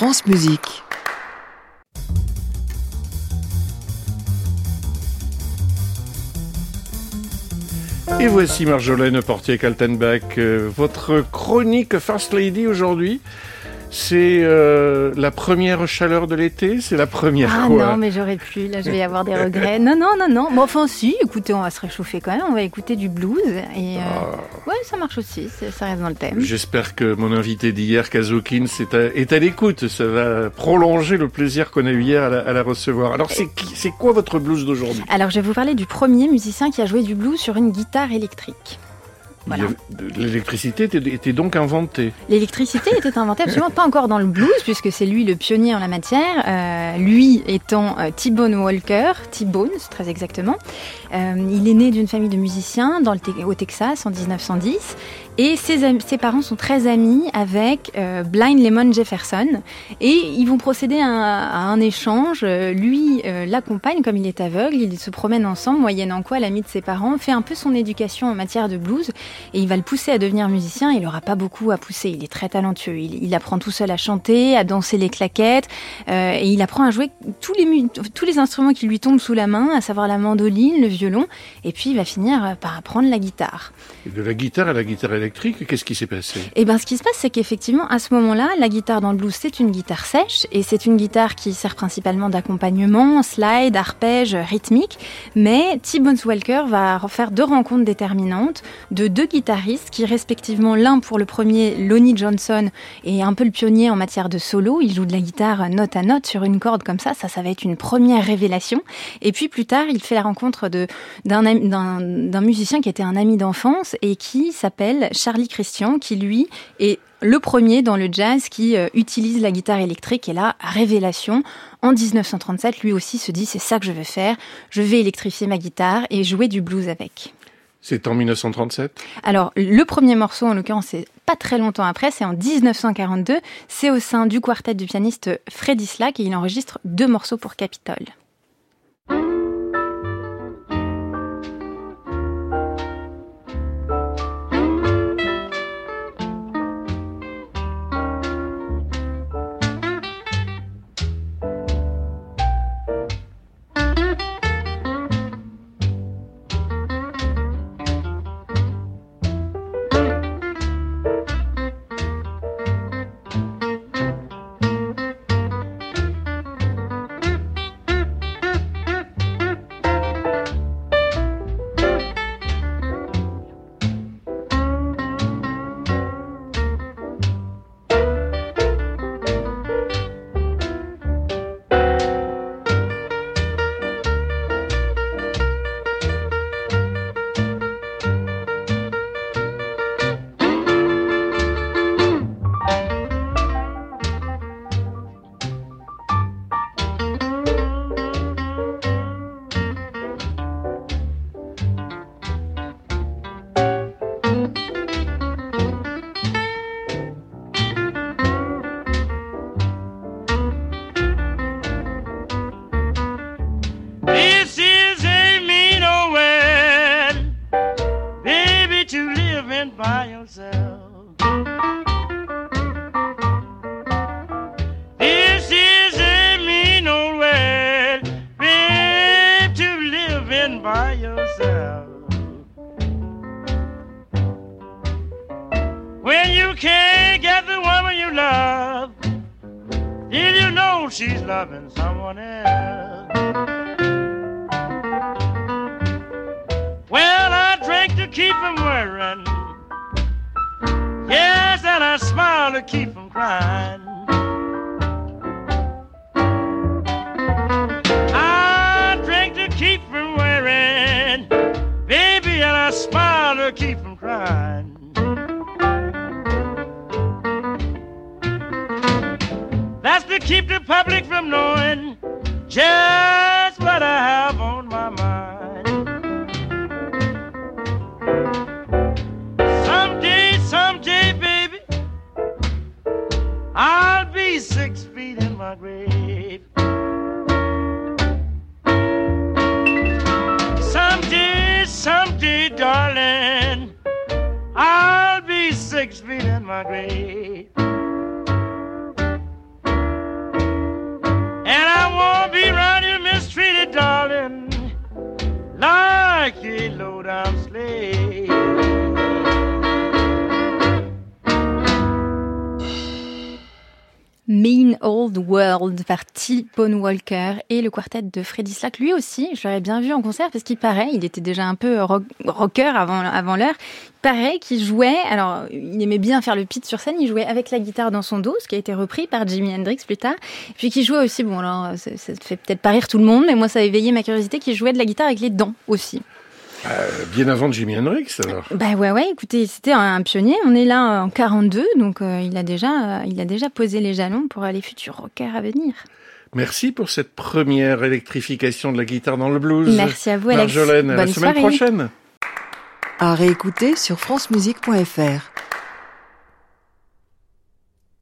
France Musique. Et voici Marjolaine Portier-Kaltenbach, euh, votre chronique First Lady aujourd'hui. C'est euh, la première chaleur de l'été C'est la première Ah quoi non, mais j'aurais pu. Là, je vais avoir des regrets. Non, non, non, non. Bon, enfin, si, écoutez, on va se réchauffer quand même. On va écouter du blues. Et euh, Ah. Ça marche aussi. Ça reste dans le thème. J'espère que mon invité d'hier, Kazokins, est à, est à l'écoute. Ça va prolonger le plaisir qu'on a eu hier à la, à la recevoir. Alors, c'est quoi votre blues d'aujourd'hui? Alors, je vais vous parler du premier musicien qui a joué du blues sur une guitare électrique. Voilà. L'électricité était, était donc inventée. L'électricité était inventée absolument pas encore dans le blues, puisque c'est lui le pionnier en la matière. euh, lui étant euh, T-Bone Walker, T-Bone très exactement. Euh, il est né d'une famille de musiciens dans le au Texas en 1910. Et ses, parents sont très amis avec euh, Blind Lemon Jefferson. Et ils vont procéder à un, échange. Lui euh, l'accompagne comme il est aveugle. Ils se promènent ensemble, moyennant quoi l'ami de ses parents fait un peu son éducation en matière de blues. Et il va le pousser à devenir musicien. Il n'aura pas beaucoup à pousser. Il est très talentueux. Il, apprend tout seul à chanter, à danser les claquettes. euh, et il apprend à jouer tous les, tous les instruments qui lui tombent sous la main, à savoir la mandoline, le violon. Et puis il va finir par apprendre la guitare. De la guitare à la guitare électrique, qu'est-ce qui s'est passé Et bien, ce qui se passe, c'est qu'effectivement, à ce moment-là, la guitare dans le blues, c'est une guitare sèche et c'est une guitare qui sert principalement d'accompagnement, slide, arpège, rythmique. Mais T-Bones Walker va faire deux rencontres déterminantes de deux guitaristes qui, respectivement, l'un pour le premier, Lonnie Johnson, est un peu le pionnier en matière de solo. Il joue de la guitare note à note sur une corde comme ça. Ça, ça va être une première révélation. Et puis plus tard, il fait la rencontre d'un musicien qui était un ami d'enfance et qui s'appelle Charlie Christian, qui lui est le premier dans le jazz qui euh, utilise la guitare électrique. Et là, révélation, en 1937, lui aussi se dit c'est ça que je veux faire, je vais électrifier ma guitare et jouer du blues avec. C'est en 1937 Alors, le premier morceau, en l'occurrence, c'est pas très longtemps après, c'est en 1942. C'est au sein du quartet du pianiste Freddy Slack et il enregistre deux morceaux pour Capitol. When you can't get the woman you love, then you know she's loving someone else. Well, I drink to keep from worrying. Yes, and I smile to keep from crying. I drink to keep from worrying. Baby, and I smile to keep from crying. That's to keep the public from knowing just what I have on my mind. Someday, someday, baby, I'll be six feet in my grave. Someday, someday, darling, I'll be six feet in my grave. Mean Old World par T. Bone Walker et le quartet de Freddy Slack. Lui aussi, je l'aurais bien vu en concert parce qu'il paraît, il était déjà un peu rock, rocker avant, avant l'heure. Il paraît qu'il jouait, alors il aimait bien faire le pit sur scène, il jouait avec la guitare dans son dos, ce qui a été repris par Jimi Hendrix plus tard. Puis qu'il jouait aussi, bon alors ça, ça fait peut-être pas rire tout le monde, mais moi ça a éveillé ma curiosité, qu'il jouait de la guitare avec les dents aussi. Euh, bien avant Jimi Hendrix, alors. Bah ouais, ouais. Écoutez, c'était un, un pionnier. On est là en 42, donc euh, il a déjà, euh, il a déjà posé les jalons pour les futurs rockers à venir. Merci pour cette première électrification de la guitare dans le blues. Merci à vous, Alex. Marjolaine, à la Bonne semaine soirée. prochaine. À réécouter sur francemusique.fr.